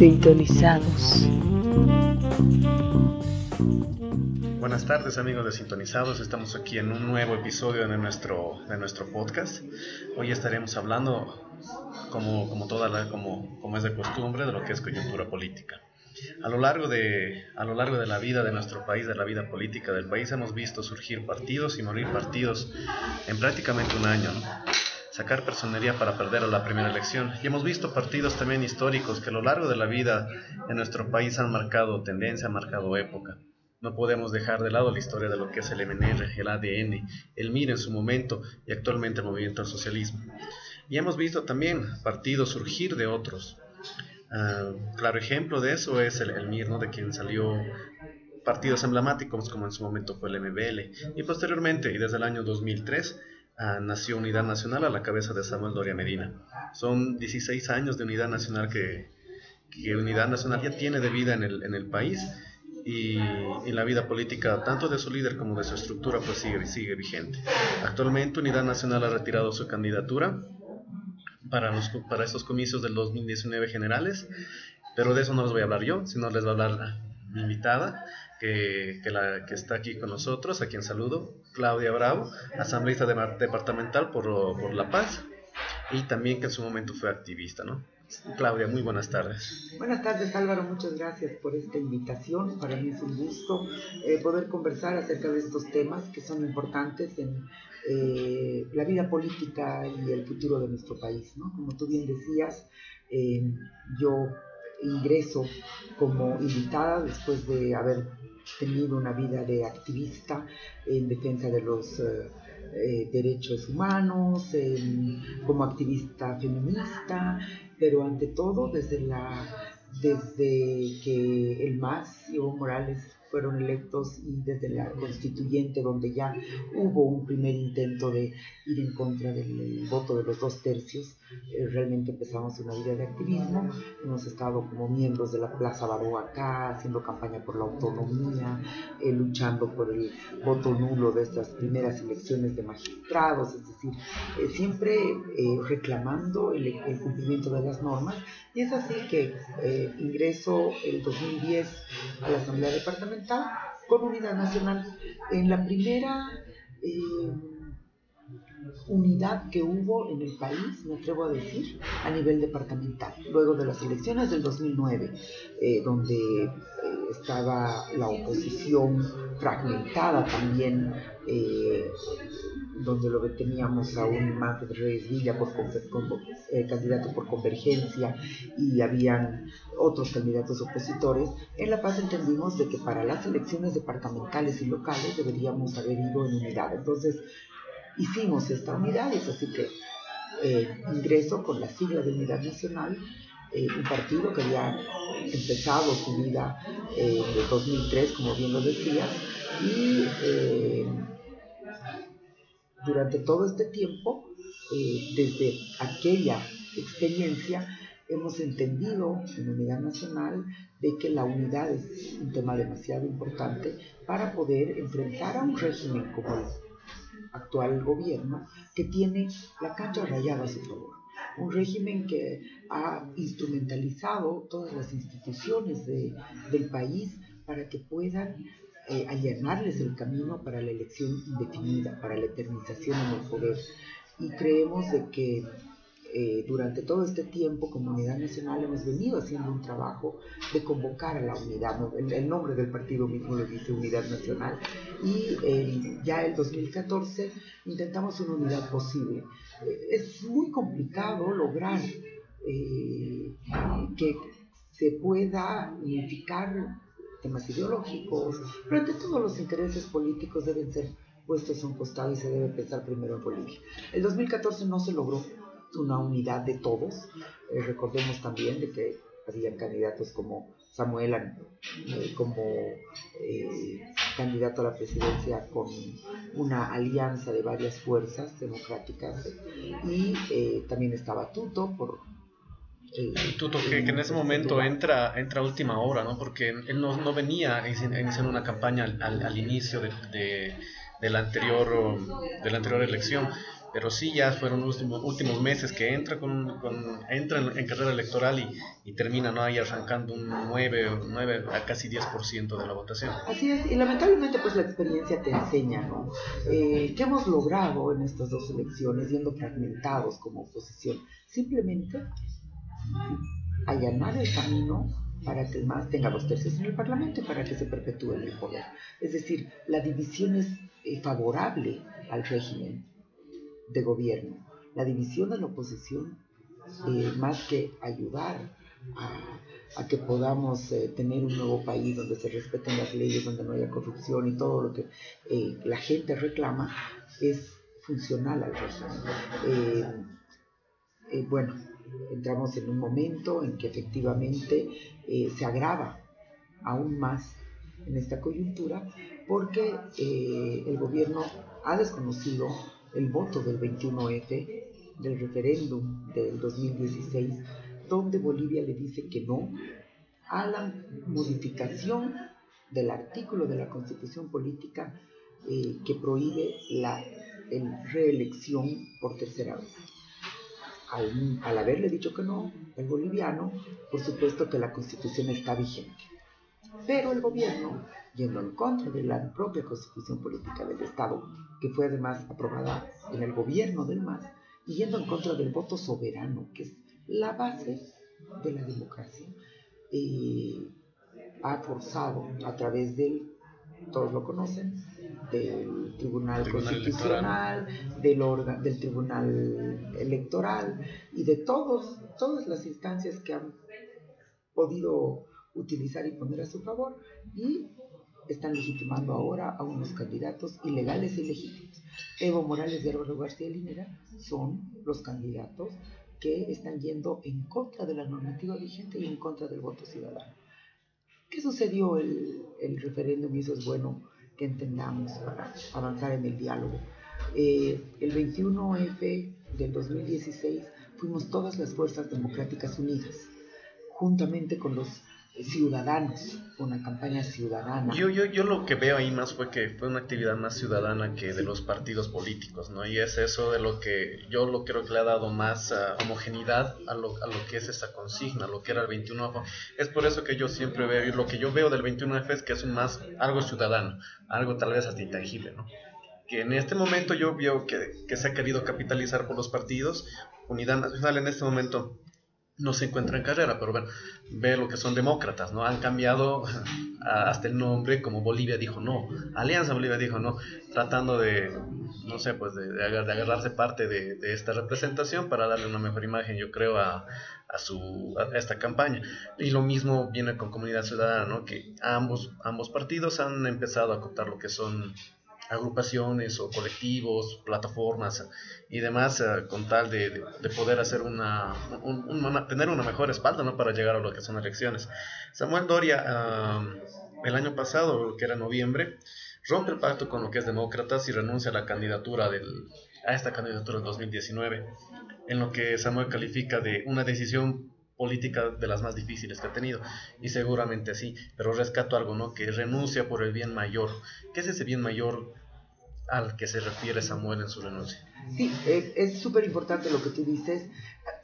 Sintonizados. Buenas tardes amigos de Sintonizados, estamos aquí en un nuevo episodio de nuestro, de nuestro podcast. Hoy estaremos hablando, como, como, toda la, como, como es de costumbre, de lo que es coyuntura política. A lo, largo de, a lo largo de la vida de nuestro país, de la vida política del país, hemos visto surgir partidos y morir partidos en prácticamente un año. Sacar personería para perder a la primera elección. Y hemos visto partidos también históricos que a lo largo de la vida en nuestro país han marcado tendencia, han marcado época. No podemos dejar de lado la historia de lo que es el MNR, el ADN, el MIR en su momento y actualmente el movimiento al socialismo. Y hemos visto también partidos surgir de otros. Uh, claro ejemplo de eso es el, el MIR, ¿no? de quien salió partidos emblemáticos como en su momento fue el MBL. Y posteriormente, y desde el año 2003, uh, nació Unidad Nacional a la cabeza de Samuel Doria Medina. Son 16 años de Unidad Nacional que, Unidad Nacional ya tiene de vida en el, en país y, y, la vida política, tanto de su líder como de su estructura, pues sigue, sigue vigente. Actualmente Unidad Nacional ha retirado su candidatura para, los, para estos comicios del 2019 generales, pero de eso no les voy a hablar yo, sino les va a hablar mi invitada, que, que, la, que está aquí con nosotros, a quien saludo, Claudia Bravo, asambleísta de, departamental por, por La Paz, y también que en su momento fue activista, ¿no? Claudia, muy buenas tardes. Buenas tardes Álvaro, muchas gracias por esta invitación. Para mí es un gusto eh, poder conversar acerca de estos temas que son importantes en eh, la vida política y el futuro de nuestro país. ¿no? Como tú bien decías, eh, yo ingreso como invitada después de haber tenido una vida de activista en defensa de los eh, derechos humanos, como activista feminista, pero ante todo desde, la, desde que el MAS y Evo Morales fueron electos y desde la constituyente donde ya hubo un primer intento de ir en contra del voto de los dos tercios, eh, realmente empezamos una vida de activismo, hemos estado como miembros de la Plaza Baró acá, haciendo campaña por la autonomía, eh, luchando por el voto nulo de estas primeras elecciones de magistrados, es decir, eh, siempre reclamando el, el, cumplimiento de las normas, y es así que ingreso el 2010 a la Asamblea Departamental con Unidad Nacional. En la primera unidad que hubo en el país, me atrevo a decir, a nivel departamental, luego de las elecciones del 2009, eh, donde eh, estaba la oposición fragmentada también, eh, donde lo teníamos a un Manfred Reyes Villa por, eh, candidato por convergencia y habían otros candidatos opositores, en La Paz entendimos de que para las elecciones departamentales y locales deberíamos haber ido en unidad. Entonces, hicimos esta unidad, es así que eh, ingreso con la sigla de Unidad Nacional, eh, un partido que había empezado su vida eh, en 2003, como bien lo decías, y eh, durante todo este tiempo, eh, desde aquella experiencia, hemos entendido en Unidad Nacional de que la unidad es un tema demasiado importante para poder enfrentar a un régimen como el actual gobierno que tiene la cancha rayada a su favor. Un régimen que ha instrumentalizado todas las instituciones de, del país para que puedan eh, allanarles el camino para la elección indefinida, para la eternización en el poder. Y creemos de que eh, durante todo este tiempo, Comunidad Nacional, hemos venido haciendo un trabajo de convocar a la unidad. El, el nombre del partido mismo lo dice Unidad Nacional. Y eh, ya el 2014 intentamos una unidad posible. Eh, es muy complicado lograr eh, que se pueda unificar temas ideológicos, pero ante todo los intereses políticos deben ser puestos a un costado y se debe pensar primero en Bolivia. El 2014 no se logró una unidad de todos. Recordemos también de que habían candidatos como Samuel eh, como eh, candidato a la presidencia con una alianza de varias fuerzas democráticas. Y eh, también estaba Tuto por Tuto, que, que, en ese momento entra, entra a última hora, ¿no? Porque él no, no venía iniciando una campaña al, al, al inicio de, de, de, la anterior, de la anterior elección pero sí ya fueron últimos, últimos meses que entra con, entra en, carrera electoral y, y, termina ¿no? ahí arrancando un 9, 9 a casi 10% de la votación. Así es, y lamentablemente pues la experiencia te enseña, ¿no? Eh, ¿Qué hemos logrado en estas dos elecciones, siendo fragmentados como oposición? Simplemente allanar el camino para que el MAS tenga dos tercios en el Parlamento y para que se perpetúe el poder. Es decir, la división es eh, favorable al régimen de gobierno. La división de la oposición, eh, más que ayudar a, que podamos eh, tener un nuevo país donde se respeten las leyes, donde no haya corrupción y todo lo que la gente reclama, es funcional al régimen. bueno, entramos en un momento en que efectivamente eh, se agrava aún más en esta coyuntura porque eh, el gobierno ha desconocido el voto del 21F del referéndum del 2016, donde Bolivia le dice que no a la modificación del artículo de la constitución política eh, que prohíbe la reelección por tercera vez al, haberle dicho que no, el boliviano, por supuesto que la constitución está vigente. Pero el gobierno, yendo en contra de la propia constitución política del Estado, que fue además aprobada en el gobierno del MAS, y yendo en contra del voto soberano, que es la base de la democracia, eh, ha forzado a través del, todos lo conocen, del Tribunal, Constitucional, del, del Tribunal Electoral y de todos, todas las instancias que han podido utilizar y poner a su favor y están legitimando ahora a unos candidatos ilegales y legítimos. Evo Morales y Álvaro García Linera son los candidatos que están yendo en contra de la normativa vigente y en contra del voto ciudadano. ¿Qué sucedió el, el referéndum y eso es bueno que entendamos para avanzar en el diálogo. Eh, el 21F del 2016 fuimos todas las fuerzas democráticas unidas, juntamente con los ciudadanos, una campaña ciudadana. Yo, yo, yo lo que veo ahí más fue que fue una actividad más ciudadana que de los partidos políticos, ¿no? Y es eso de lo que yo lo creo que le ha dado más uh, homogeneidad a lo, a lo que es esa consigna, lo que era el 21F. Es por eso que yo siempre veo, y lo que yo veo del 21F es que es más algo ciudadano, algo tal vez hasta intangible, ¿no? Que en este momento yo veo que, que se ha querido capitalizar por los partidos. Unidad Nacional en este momento no se encuentra en carrera, pero bueno, ve lo que son demócratas, ¿no? Han cambiado hasta el nombre, como Bolivia dijo no, Alianza Bolivia dijo no, tratando de, no sé, pues de, agarrarse parte de, esta representación para darle una mejor imagen, yo creo, a, a su, a esta campaña. Y lo mismo viene con Comunidad Ciudadana, ¿no? Que ambos, ambos partidos han empezado a contar lo que son agrupaciones o colectivos, plataformas y demás, eh, con tal de, poder hacer una, tener una mejor espalda ¿no? para llegar a lo que son elecciones. Samuel Doria, el año pasado, que era noviembre, rompe el pacto con lo que es demócratas y renuncia a la candidatura del, a esta candidatura del 2019, en lo que Samuel califica de una decisión política de las más difíciles que ha tenido y seguramente sí, pero rescato algo, ¿no? Que renuncia por el bien mayor. ¿Qué es ese bien mayor al que se refiere Samuel en su renuncia. Sí, es súper importante lo que tú dices.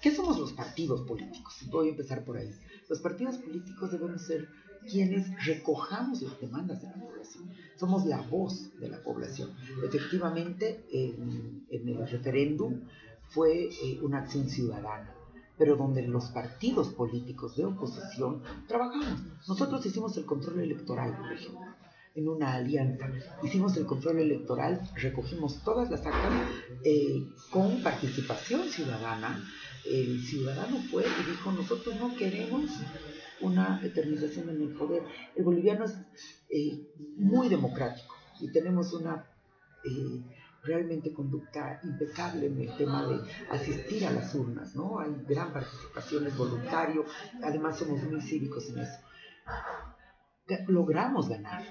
¿Qué somos los partidos políticos? Voy a empezar por ahí. Los partidos políticos debemos ser quienes recojamos las demandas de la población. Somos la voz de la población. Efectivamente, en, el referéndum fue eh, una acción ciudadana pero donde los partidos políticos de oposición trabajamos. Nosotros hicimos el control electoral, por ejemplo en una alianza. Hicimos el control electoral, recogimos todas las actas eh, con participación ciudadana. El ciudadano fue y dijo, nosotros no queremos una eternización en el poder. El boliviano es eh, muy democrático y tenemos una eh, realmente conducta impecable en el tema de asistir a las urnas, ¿no? Hay gran participación, es voluntario, además somos muy cívicos en eso. Logramos ganar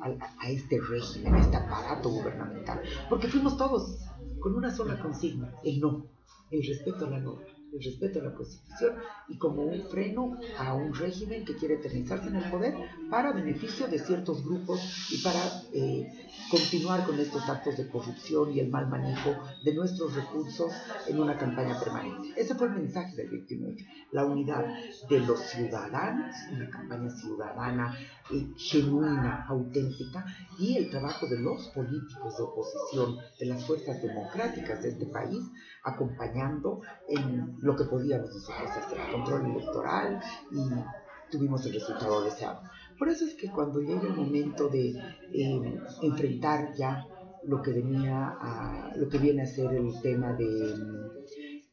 a, este régimen, a este aparato gubernamental, porque fuimos todos con una sola consigna, el no, el respeto a la norma. El respeto a la Constitución y como un freno a un régimen que quiere eternizarse en el poder para beneficio de ciertos grupos y para eh, continuar con estos actos de corrupción y el mal manejo de nuestros recursos en una campaña permanente. Ese fue el mensaje del 29, la unidad de los ciudadanos, una campaña ciudadana eh, genuina, auténtica, y el trabajo de los políticos de oposición, de las fuerzas democráticas de este país, acompañando en lo que podíamos nosotros hacer, control electoral y tuvimos el resultado deseado. Por eso es que cuando llega el momento de eh, enfrentar ya lo que venía a, lo que viene a ser el tema de,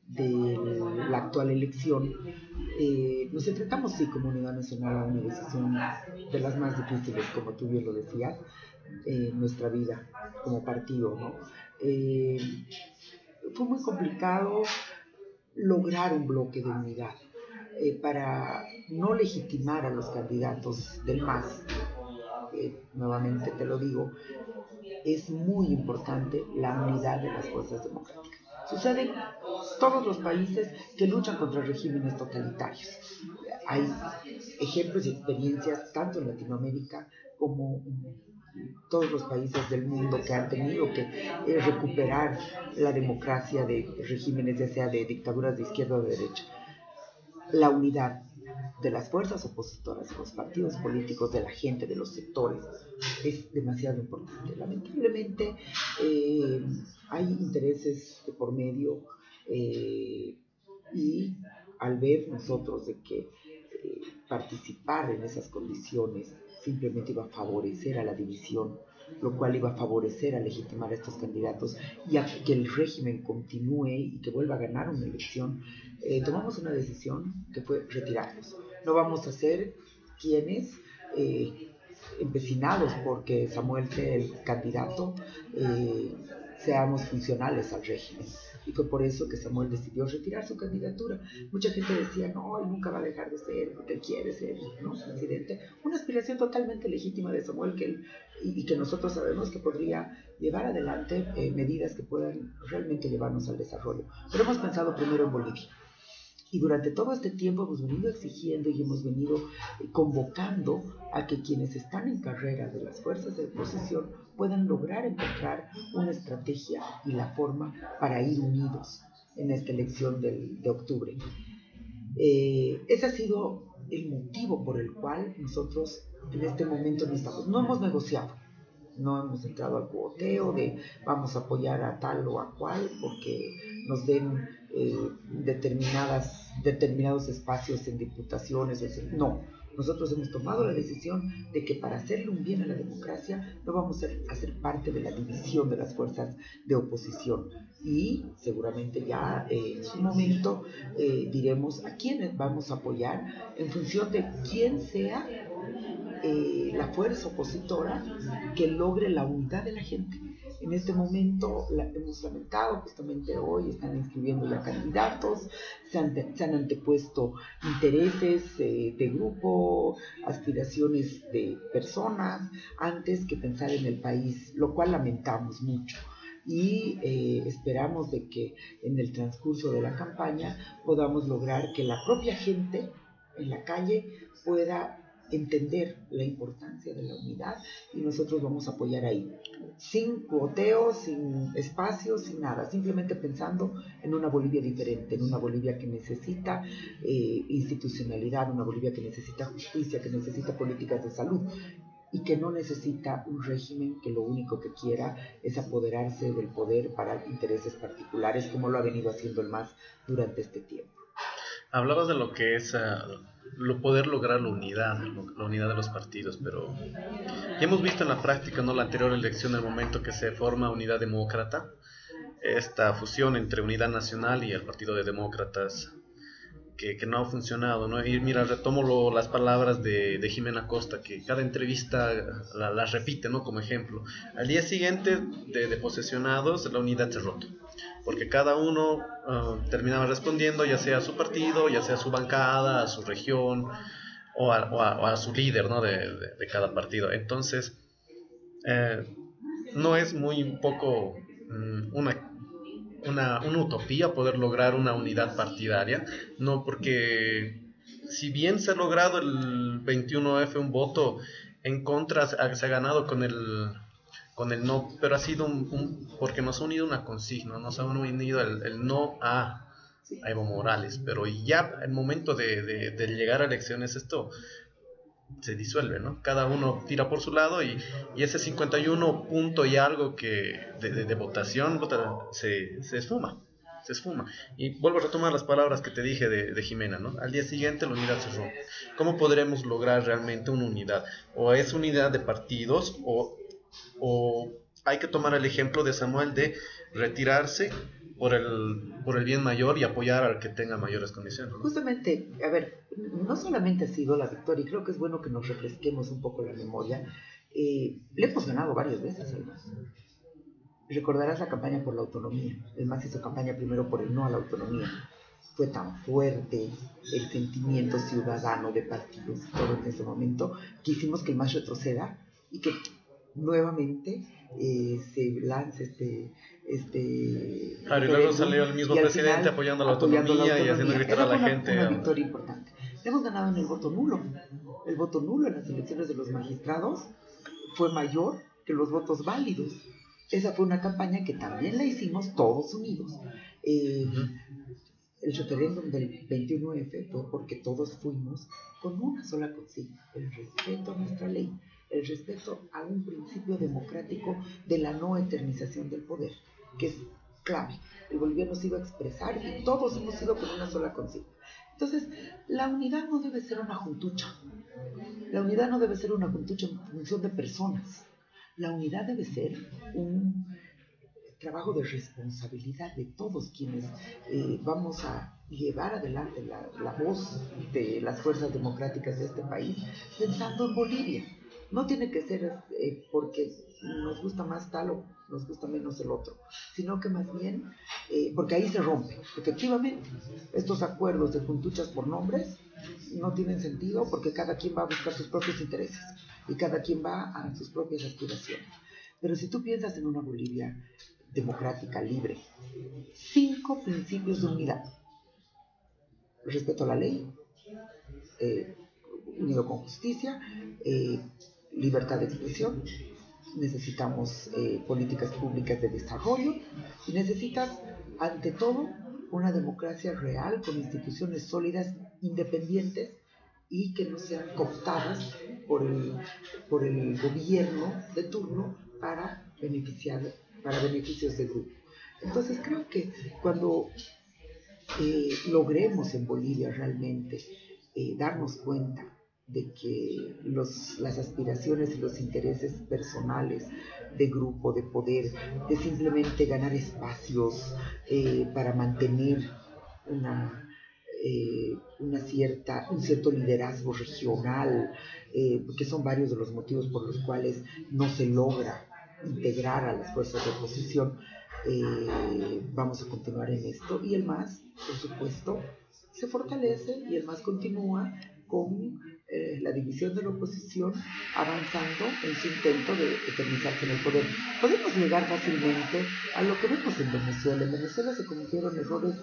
de la actual elección, eh, nos enfrentamos sí como Unidad Nacional a una decisión de las más difíciles, como tú bien lo decías, en nuestra vida como partido, ¿no? Fue muy complicado lograr un bloque de unidad eh, para no legitimar a los candidatos del MAS. nuevamente te lo digo, es muy importante la unidad de las fuerzas democráticas. Sucede en todos los países que luchan contra regímenes totalitarios. Hay ejemplos y experiencias tanto en Latinoamérica como en todos los países del mundo que han tenido que eh, recuperar la democracia de regímenes, ya sea de dictaduras de izquierda o de derecha. La unidad de las fuerzas opositoras, de los partidos políticos, de la gente, de los sectores, es demasiado importante. Lamentablemente eh, hay intereses de por medio eh, y al ver nosotros de que participar en esas condiciones simplemente iba a favorecer a la división, lo cual iba a favorecer a legitimar a estos candidatos y a que el régimen continúe y que vuelva a ganar una elección, eh, tomamos una decisión que fue retirarnos. No vamos a ser quienes, eh, empecinados porque Samuel sea el candidato, eh, seamos funcionales al régimen y fue por eso que Samuel decidió retirar su candidatura. Mucha gente decía, no, él nunca va a dejar de ser, porque él quiere ser ¿no? presidente. Una aspiración totalmente legítima de Samuel que y, que nosotros sabemos que podría llevar adelante eh, medidas que puedan realmente llevarnos al desarrollo. Pero hemos pensado primero en Bolivia. Y durante todo este tiempo hemos venido exigiendo y hemos venido eh, convocando a que quienes están en carrera de las fuerzas de oposición puedan lograr encontrar una estrategia y la forma para ir unidos en esta elección de octubre. Eh, ese ha sido el motivo por el cual nosotros en este momento no estamos, no hemos negociado, no hemos entrado al cuoteo de vamos a apoyar a tal o a cual porque nos den eh, determinadas, determinados espacios en diputaciones, no, nosotros hemos tomado la decisión de que para hacerle un bien a la democracia no vamos a ser parte de la división de las fuerzas de oposición. Y seguramente ya eh, en su momento eh, diremos a quiénes vamos a apoyar en función de quién sea eh, la fuerza opositora que logre la unidad de la gente. En este momento la, hemos lamentado, justamente hoy están inscribiendo ya candidatos, se han, han antepuesto intereses eh, de grupo, aspiraciones de personas, antes que pensar en el país, lo cual lamentamos mucho. Y eh, esperamos de que en el transcurso de la campaña podamos lograr que la propia gente en la calle pueda entender la importancia de la unidad y nosotros vamos a apoyar ahí, sin cuoteo, sin espacio, sin nada, simplemente pensando en una Bolivia diferente, en una Bolivia que necesita eh, institucionalidad, una Bolivia que necesita justicia, que necesita políticas de salud y que no necesita un régimen que lo único que quiera es apoderarse del poder para intereses particulares, como lo ha venido haciendo el MAS durante este tiempo. Hablabas de lo que es uh, lo poder lograr la unidad, la unidad de los partidos, pero ya hemos visto en la práctica, no la anterior elección, el momento que se forma Unidad Demócrata, esta fusión entre Unidad Nacional y el Partido de Demócratas, que, que no ha funcionado, ¿no? Y mira, retomo las palabras de, de, Jimena Costa, que cada entrevista las la repite, ¿no? Como ejemplo. Al día siguiente de, de posesionados, la unidad se roto porque cada uno ah, terminaba respondiendo ya sea a su partido, ya sea a su bancada, a su región o a, su líder ¿no? de, cada partido. Entonces, eh, no es muy poco mm, una, una, una utopía poder lograr una unidad partidaria, no porque si bien se ha logrado el 21F un voto en contra, se ha ganado con el con el no, pero ha sido un, porque nos ha unido una consigna, nos ha unido el, no a, Evo Morales, pero ya el momento de, de, llegar a elecciones esto se disuelve, ¿no? Cada uno tira por su lado y, y ese 51 punto y algo que de, votación se, se esfuma se esfuma. Y vuelvo a retomar las palabras que te dije de, de, Jimena, ¿no? Al día siguiente la unidad se rompe. ¿Cómo podremos lograr realmente una unidad? O es unidad de partidos o o hay que tomar el ejemplo de Samuel de retirarse por el, por el bien mayor y apoyar al que tenga mayores condiciones. Justamente, a ver, no solamente ha sido la victoria, y creo que es bueno que nos refresquemos un poco la memoria, eh, le hemos ganado varias veces al MAS. Recordarás la campaña por la autonomía. El MAS hizo campaña primero por el no a la autonomía. Fue tan fuerte el sentimiento ciudadano de partidos y todo en ese momento que hicimos que el MAS retroceda y que nuevamente eh, se lanza este... este claro, y luego salió el mismo presidente apoyando, la autonomía, y haciendo gritar a la gente. una victoria importante. Hemos ganado en el voto nulo. El voto nulo en las elecciones de los magistrados fue mayor que los votos válidos. Esa fue una campaña que también la hicimos todos unidos. Eh, el referéndum del 21F fue porque todos fuimos con una sola consigna, el respeto a nuestra ley el respeto a un principio democrático de la no eternización del poder, que es clave. El boliviano se iba a expresar y todos hemos sido con una sola consigna. Entonces, la unidad no debe ser una juntucha. La unidad no debe ser una juntucha en función de personas. La unidad debe ser un trabajo de responsabilidad de todos quienes eh, vamos a llevar adelante la, la voz de las fuerzas democráticas de este país, pensando en Bolivia no tiene que ser eh, porque nos gusta más tal o nos gusta menos el otro, sino que más bien, eh, porque ahí se rompe. Efectivamente, estos acuerdos de juntuchas por nombres no tienen sentido porque cada quien va a buscar sus propios intereses y cada quien va a sus propias aspiraciones. Pero si tú piensas en una Bolivia democrática, libre, cinco principios de unidad. Respeto a la ley, eh, unido con justicia, libertad de expresión, necesitamos eh, políticas públicas de desarrollo y necesitas, ante todo, una democracia real con instituciones sólidas, independientes y que no sean cooptadas por el, por el gobierno de turno para beneficiar, para beneficios de grupo. Entonces creo que cuando eh, logremos en Bolivia realmente eh, darnos cuenta de que los, las aspiraciones y los intereses personales de grupo, de poder, de simplemente ganar espacios eh, para mantener una, eh, una cierta, un cierto liderazgo regional, eh, que son varios de los motivos por los cuales no se logra integrar a las fuerzas de oposición. vamos a continuar en esto y el MAS, por supuesto, se fortalece y el MAS continúa con eh, la división de la oposición avanzando en su intento de eternizarse en el poder. Podemos llegar fácilmente a lo que vemos en Venezuela. En Venezuela se cometieron errores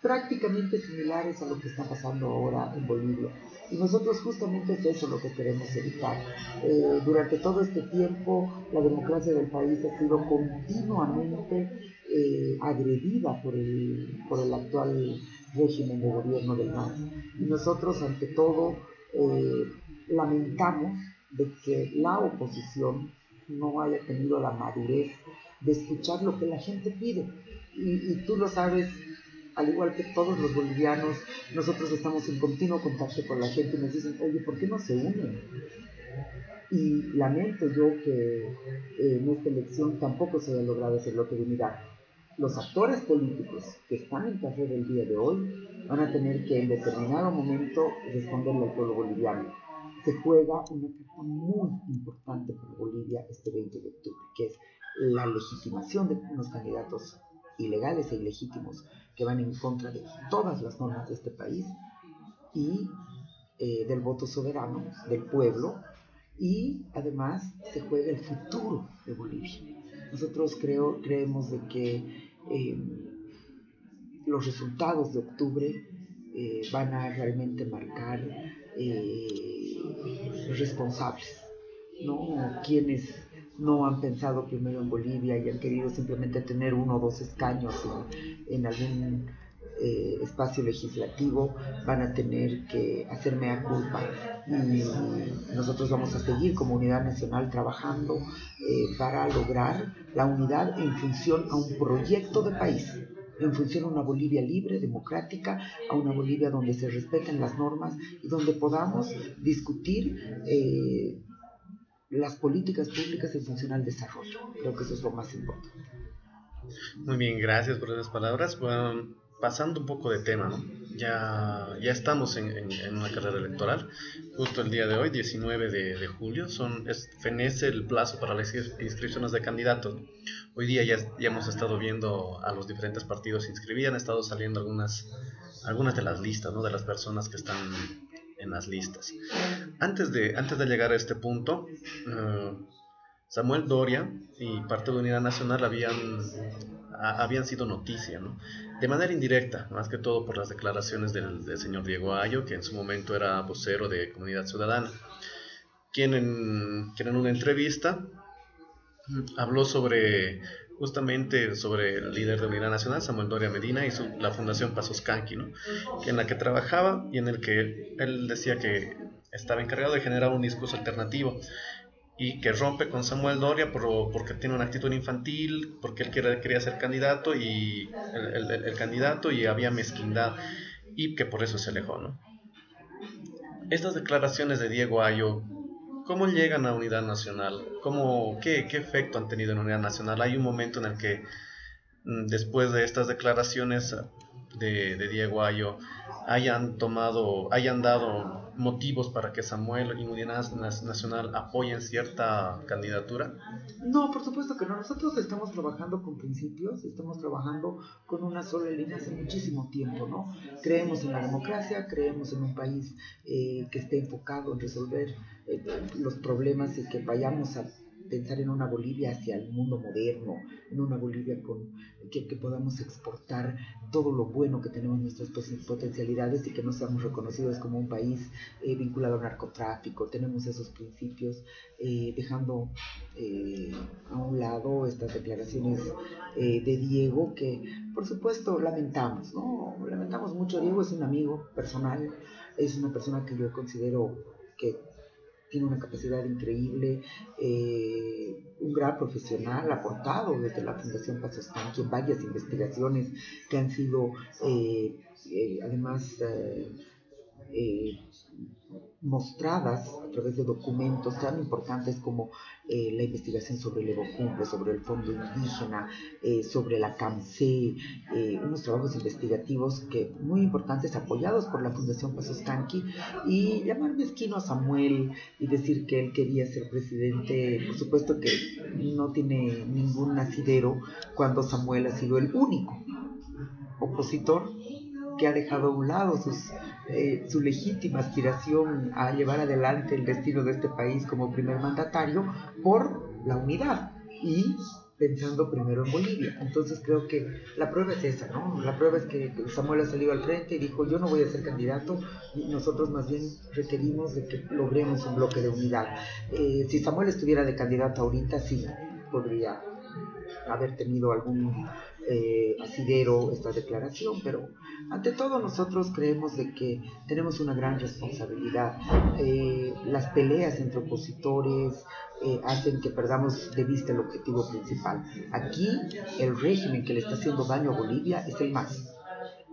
prácticamente similares a lo que está pasando ahora en Bolivia. Y nosotros justamente es eso lo que queremos evitar. Eh, durante todo este tiempo la democracia del país ha sido continuamente eh, agredida por el, por el actual régimen de gobierno del MAS. Y nosotros, ante todo, eh, lamentamos de que la oposición no haya tenido la madurez de escuchar lo que la gente pide. Y, tú lo sabes, al igual que todos los bolivianos, nosotros estamos en continuo contacto con la gente y nos dicen, oye, ¿por qué no se unen? Y lamento yo que eh, en esta elección tampoco se haya logrado ese bloque de unidad los actores políticos que están en carrera el día de hoy van a tener que en determinado momento responderle al pueblo boliviano. Se juega una carta muy importante para Bolivia este 20 de octubre, que es la legitimación de unos candidatos ilegales e ilegítimos que van en contra de todas las normas de este país y eh, del voto soberano del pueblo y además se juega el futuro de Bolivia Nosotros creo, creemos de que eh, los resultados de octubre eh, van a realmente marcar los responsables, ¿no? Quienes no han pensado primero en Bolivia y han querido simplemente tener uno o dos escaños en, algún eh, espacio legislativo, van a tener que hacerme a culpa. Y nosotros vamos a seguir como Unidad Nacional trabajando eh, para lograr la unidad en función a un proyecto de país en función a una Bolivia libre, democrática, a una Bolivia donde se respeten las normas y donde podamos discutir eh, las políticas públicas en función al desarrollo. Creo que eso es lo más importante. Muy bien, gracias por esas palabras. Pasando un poco de tema, ¿no? ya, ya estamos en, en, una carrera electoral. Justo el día de hoy, 19 de, de julio, son, es, fenece el plazo para las inscripciones de candidatos. Hoy día ya, ya hemos estado viendo a los diferentes partidos inscribir, han estado saliendo algunas, algunas de las listas ¿no? de las personas que están en las listas. Antes de, antes de llegar a este punto, eh, Samuel Doria y parte de Unidad Nacional habían, habían sido noticia, ¿no? De manera indirecta, más que todo por las declaraciones del, señor Diego Ayo, que en su momento era vocero de Comunidad Ciudadana, quien en, quien en una entrevista habló sobre justamente sobre el líder de Unidad Nacional, Samuel Doria Medina, y su, la Fundación Pasos Canqui, ¿no? en la que trabajaba y en el que él decía que estaba encargado de generar un discurso alternativo y que rompe con Samuel Doria por, porque tiene una actitud infantil, porque él quería, quería ser candidato y el, el, candidato y había mezquindad y que por eso se alejó, ¿no? Estas declaraciones de Diego Ayo ¿Cómo llegan a Unidad Nacional? ¿Cómo, qué, ¿Qué efecto han tenido en Unidad Nacional? Hay un momento en el que, mm, después de estas declaraciones de, de Diego Ayo, hayan tomado, hayan dado motivos para que Samuel y Unidad Nacional apoyen cierta candidatura? No, por supuesto que no. Nosotros estamos trabajando con principios, estamos trabajando con una sola línea hace muchísimo tiempo, ¿no? Creemos en la democracia, creemos en un país eh, que esté enfocado en resolver eh, los problemas y que vayamos a pensar en una Bolivia hacia el mundo moderno, en una Bolivia con, que, podamos exportar todo lo bueno que tenemos nuestras potencialidades y que no seamos reconocidos como un país eh, vinculado al narcotráfico. Tenemos esos principios, eh, dejando eh, a un lado estas declaraciones de Diego que por supuesto lamentamos, ¿no? Lamentamos mucho. Diego es un amigo personal, es una persona que yo considero que tiene una capacidad increíble, eh, un gran profesional aportado desde la Fundación Pasostanqui en varias investigaciones que han sido eh, eh, además mostradas a través de documentos tan importantes como eh, la investigación sobre el Evo Cumbre, sobre el Fondo Indígena, eh, sobre la CAMCE, eh, unos trabajos investigativos que muy importantes apoyados por la Fundación Pasos Canqui y llamar mezquino a Samuel y decir que él quería ser presidente, por supuesto que no tiene ningún nacidero cuando Samuel ha sido el único opositor que ha dejado a un lado sus, eh, su legítima aspiración a llevar adelante el destino de este país como primer mandatario por la unidad y pensando primero en Bolivia. Entonces creo que la prueba es esa, ¿no? La prueba es que Samuel ha salido al frente y dijo, yo no voy a ser candidato, y nosotros más bien requerimos de que logremos un bloque de unidad. Eh, si Samuel estuviera de candidato ahorita, sí, podría haber tenido algún eh, asidero esta declaración, pero ante todo nosotros creemos de que tenemos una gran responsabilidad. Eh, las peleas entre opositores eh, hacen que perdamos de vista el objetivo principal. Aquí el régimen que le está haciendo daño a Bolivia es el más.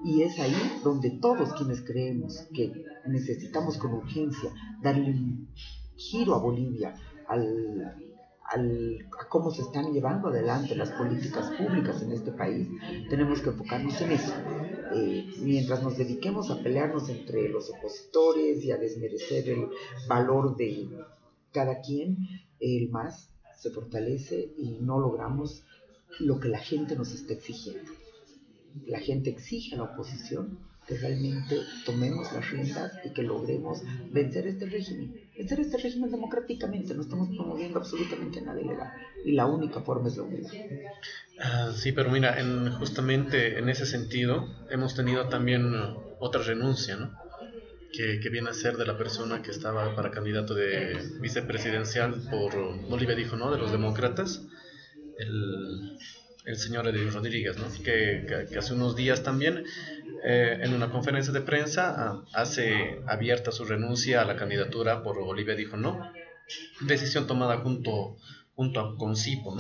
Y es ahí donde todos quienes creemos que necesitamos con urgencia darle un giro a Bolivia, al, a cómo se están llevando adelante las políticas públicas en este país, tenemos que enfocarnos en eso. Eh, mientras nos dediquemos a pelearnos entre los opositores y a desmerecer el valor de cada quien, el más se fortalece y no logramos lo que la gente nos está exigiendo. La gente exige a la oposición que realmente tomemos las riendas y que logremos vencer este régimen, vencer este régimen democráticamente, no estamos promoviendo absolutamente nada ilegal y la única forma es la unidad. Ah, sí, pero mira, en, justamente en ese sentido hemos tenido también otra renuncia, ¿no? Que, que, viene a ser de la persona que estaba para candidato de vicepresidencial por Bolivia, dijo, ¿no? De los demócratas, el, el señor Edwin Rodríguez, ¿no? que, que, hace unos días también eh, en una conferencia de prensa ah, hace abierta su renuncia a la candidatura por Bolivia, dijo no, decisión tomada junto, junto con CIPO,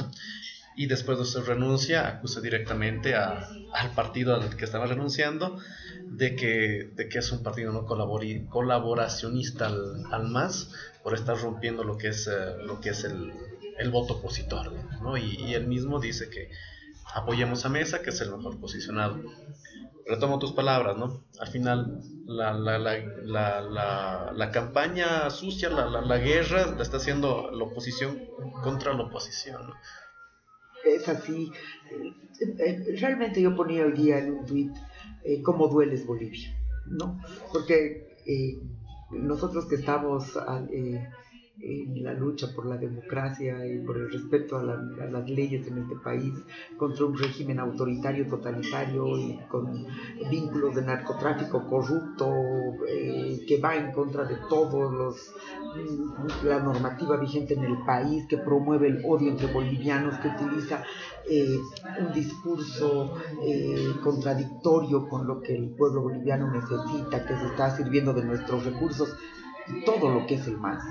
y después de su renuncia acusa directamente a, al partido al que estaba renunciando de que, de que es un partido no colaboracionista al, al, más por estar rompiendo lo que es, eh, lo que es el, el voto opositor. ¿no? Y, y, él mismo dice que apoyemos a Mesa, que es el mejor posicionado. Retomo tus palabras, ¿no? Al final, la, la, la, la campaña sucia, la, guerra, la está haciendo la oposición contra la oposición. Es así. Eh, realmente yo ponía el día en un tweet eh, cómo dueles Bolivia, ¿no? Porque eh, nosotros que estamos eh, en la lucha por la democracia y por el respeto a, las leyes en este país contra un régimen autoritario, totalitario y con vínculos de narcotráfico corrupto eh, que va en contra de todos los mm, la normativa vigente en el país, que promueve el odio entre bolivianos, que utiliza eh, un discurso eh, contradictorio con lo que el pueblo boliviano necesita, que se está sirviendo de nuestros recursos todo lo que es el MAS.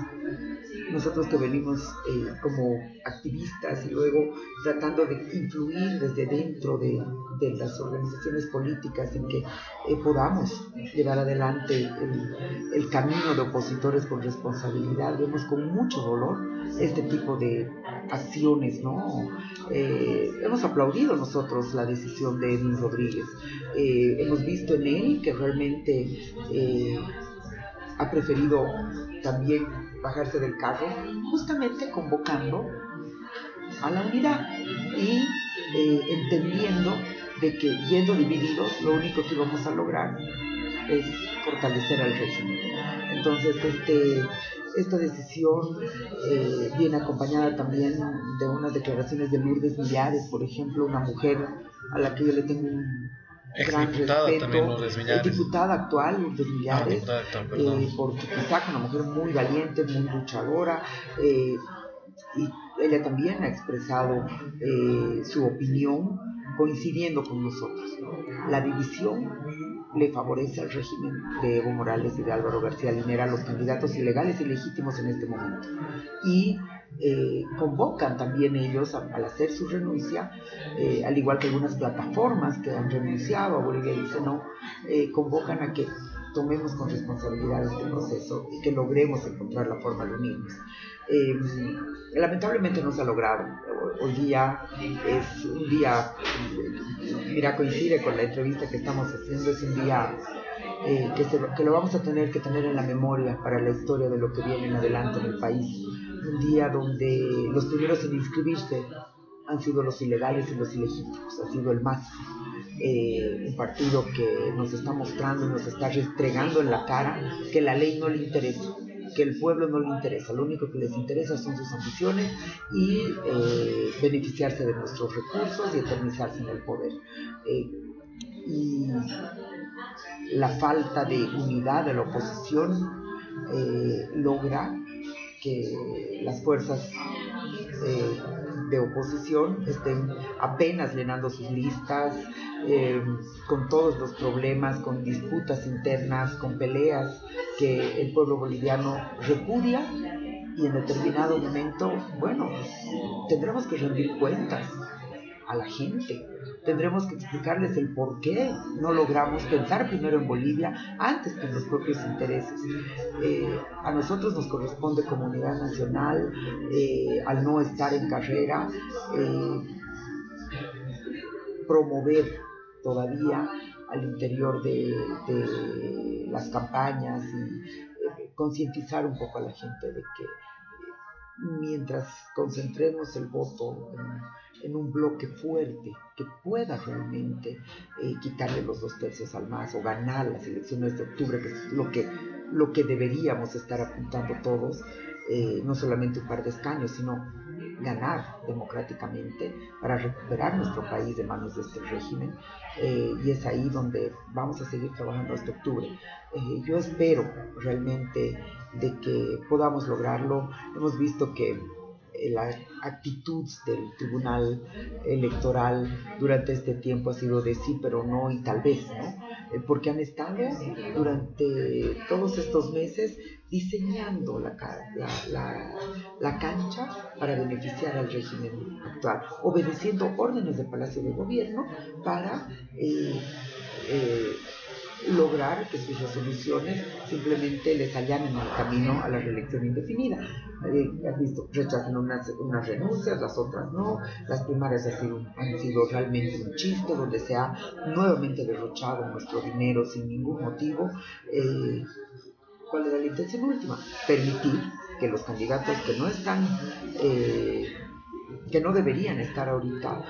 Nosotros que venimos eh, como activistas y luego tratando de influir desde dentro de, de las organizaciones políticas en que eh, podamos llevar adelante el, camino de opositores con responsabilidad, vemos con mucho dolor este tipo de acciones, ¿no? Eh, hemos aplaudido nosotros la decisión de Edwin Rodríguez, hemos visto en él que realmente ha preferido también bajarse del carro, justamente convocando a la unidad y eh, entendiendo de que yendo divididos lo único que vamos a lograr es fortalecer al régimen. Entonces, este, esta decisión eh, viene acompañada también de unas declaraciones de Lourdes Millares, por ejemplo, una mujer a la que yo le tengo un gran respeto, diputada actual Lourdes Millares, ah, eh, porque quizá una mujer muy valiente, muy luchadora, eh, y ella también ha expresado eh, su opinión coincidiendo con nosotros. La división le favorece al régimen de Evo Morales y de Álvaro García Linera, los candidatos ilegales y legítimos en este momento. Y eh, convocan también ellos al hacer su renuncia, eh, al igual que algunas plataformas que han renunciado a Bolivia dice no, eh, convocan a que tomemos con responsabilidad este proceso y que logremos encontrar la forma de unirnos. lamentablemente no se ha logrado. Hoy día es un día, mira, coincide con la entrevista que estamos haciendo, es un día que, que lo vamos a tener que tener en la memoria para la historia de lo que viene en adelante en el país un día donde los primeros en inscribirse han sido los ilegales y los ilegítimos, ha sido el MAS, eh, un partido que nos está mostrando y nos está restregando en la cara que la ley no le interesa, que el pueblo no le interesa, lo único que les interesa son sus ambiciones y eh, beneficiarse de nuestros recursos y eternizarse en el poder. Eh, y la falta de unidad de la oposición logra que las fuerzas eh, de oposición estén apenas llenando sus listas, eh, con todos los problemas, con disputas internas, con peleas que el pueblo boliviano repudia y en determinado momento, bueno, tendremos que rendir cuentas a la gente tendremos que explicarles el por qué no logramos pensar primero en Bolivia antes que en los propios intereses. Eh, a nosotros nos corresponde como unidad nacional, eh, al no estar en carrera, eh, promover todavía al interior de las campañas y concientizar un poco a la gente de que mientras concentremos el voto en en un bloque fuerte que pueda realmente eh, quitarle los dos tercios al MAS o ganar las elecciones de octubre, que es lo que, lo que deberíamos estar apuntando todos, eh, no solamente un par de escaños, sino ganar democráticamente para recuperar nuestro país de manos de este régimen eh, y es ahí donde vamos a seguir trabajando hasta octubre. Eh, yo espero realmente de que podamos lograrlo. Hemos visto que la actitud del Tribunal Electoral durante este tiempo ha sido de sí, pero no y tal vez, ¿no? Eh, porque han estado durante todos estos meses diseñando la, la, cancha para beneficiar al régimen actual, obedeciendo órdenes del Palacio de Gobierno para eh, eh, lograr que sus resoluciones simplemente les allanen el camino a la reelección indefinida. Eh, has visto, rechazan unas, unas, renuncias, las otras no. Las primarias han sido, realmente un chiste donde se ha nuevamente derrochado nuestro dinero sin ningún motivo. Eh, ¿Cuál era la intención última? Permitir que los candidatos que no están, eh, que no deberían estar ahorita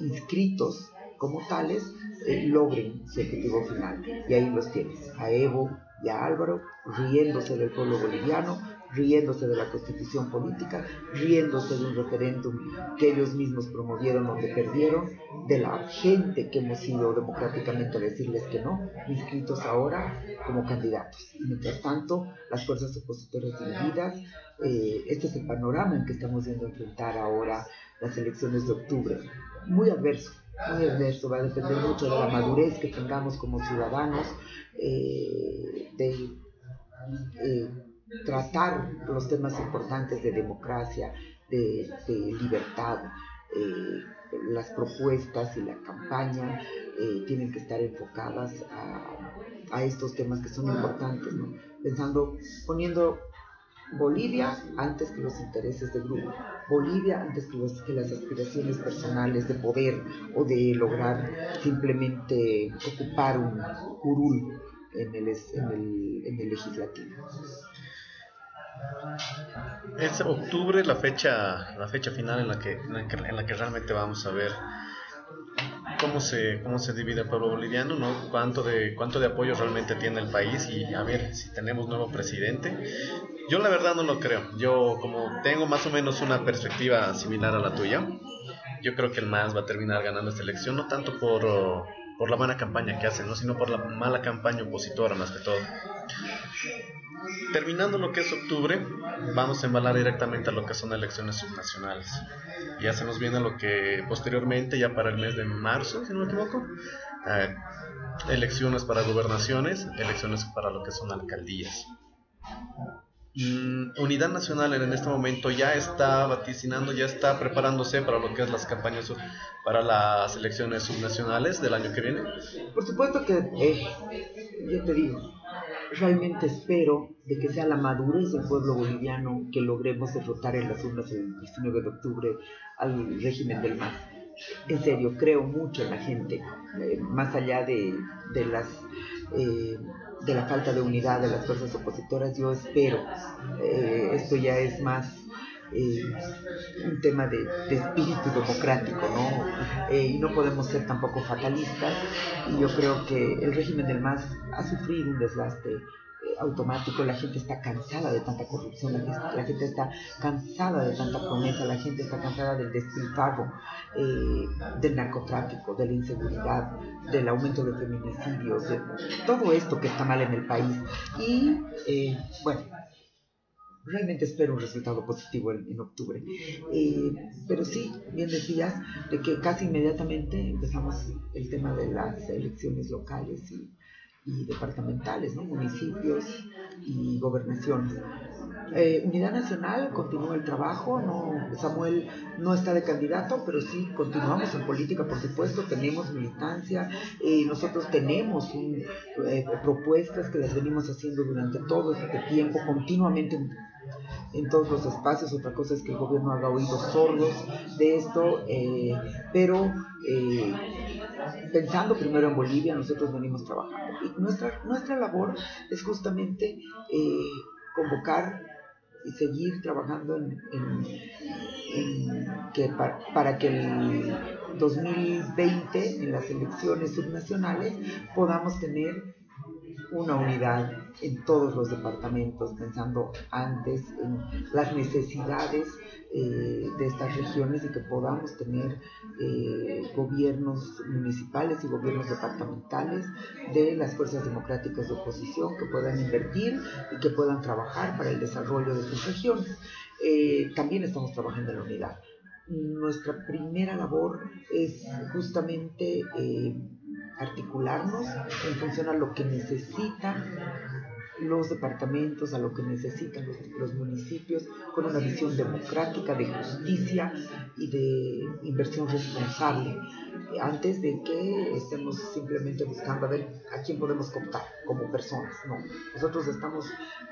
inscritos como tales, eh, logren su objetivo final. Y ahí los tienes, a Evo y a Álvaro, riéndose del pueblo boliviano, riéndose de la constitución política, riéndose de un referéndum que ellos mismos promovieron donde perdieron, de la gente que hemos ido democráticamente a decirles que no, inscritos ahora como candidatos. Mientras tanto, las fuerzas opositoras divididas, eh, este es el panorama en que estamos viendo enfrentar ahora las elecciones de octubre, muy adverso va a depender mucho de la madurez que tengamos como ciudadanos, eh, de eh, tratar los temas importantes de democracia, de, libertad. Eh, las propuestas y la campaña tienen que estar enfocadas a, estos temas que son importantes, pensando, poniendo Bolivia antes que los intereses del grupo, Bolivia antes que, que, las aspiraciones personales de poder o de lograr simplemente ocupar un curul en el, en el, legislativo. Es octubre la fecha, la fecha final en la que, en la que realmente vamos a ver cómo se, cómo se divide el pueblo boliviano, ¿no? cuánto, de, cuánto de apoyo realmente tiene el país y a ver si tenemos nuevo presidente. Yo la verdad no lo creo. Yo como tengo más o menos una perspectiva similar a la tuya, yo creo que el MAS va a terminar ganando esta elección, no tanto por, por la buena campaña que hacen, ¿no? sino por la mala campaña opositora más que todo. Terminando lo que es octubre, vamos a embalar directamente a lo que son elecciones subnacionales. Ya se nos viene lo que posteriormente, ya para el mes de marzo, si no me equivoco, eh, elecciones para gobernaciones, elecciones para lo que son alcaldías. Mm, Unidad Nacional en este momento ya está vaticinando, ya está preparándose para lo que es las campañas para las elecciones subnacionales del año que viene. Por supuesto que, eh, yo te digo, realmente espero de que sea la madurez del pueblo boliviano que logremos derrotar en las urnas el 19 de octubre al régimen del MAS. En serio, creo mucho en la gente, eh, más allá de, de las... Eh, de la falta de unidad de las fuerzas opositoras, yo espero, eh, esto ya es más un tema de, espíritu democrático, ¿no? y no podemos ser tampoco fatalistas, y yo creo que el régimen del MAS ha sufrido un desgaste automático, la gente está cansada de tanta corrupción, la, gente está cansada de tanta promesa, la gente está cansada del despilfarro, eh, del narcotráfico, de la inseguridad, del aumento de feminicidios, de todo esto que está mal en el país. Y eh, bueno, realmente espero un resultado positivo en, octubre. Eh, pero sí, bien decías, de que casi inmediatamente empezamos el tema de las elecciones locales y y departamentales, ¿no? municipios y gobernaciones. Eh, Unidad Nacional continúa el trabajo, no, Samuel no está de candidato, pero sí continuamos en política, por supuesto, tenemos militancia, eh, nosotros tenemos eh, propuestas que las venimos haciendo durante todo este tiempo, continuamente en, en, todos los espacios, otra cosa es que el gobierno haga oídos sordos de esto, pero pensando primero en Bolivia, nosotros venimos trabajando. Y nuestra, nuestra labor es justamente eh, convocar y seguir trabajando en, que para, que el 2020 en las elecciones subnacionales podamos tener una unidad en todos los departamentos, pensando antes en las necesidades eh, de estas regiones y que podamos tener eh, gobiernos municipales y gobiernos departamentales de las fuerzas democráticas de oposición que puedan invertir y que puedan trabajar para el desarrollo de sus regiones. Eh, también estamos trabajando en la unidad. Nuestra primera labor es justamente articularnos en función a lo que necesitan los departamentos, a lo que necesitan los, municipios, con una visión democrática de justicia y de inversión responsable, antes de que estemos simplemente buscando a ver a quién podemos contar como personas. No, nosotros estamos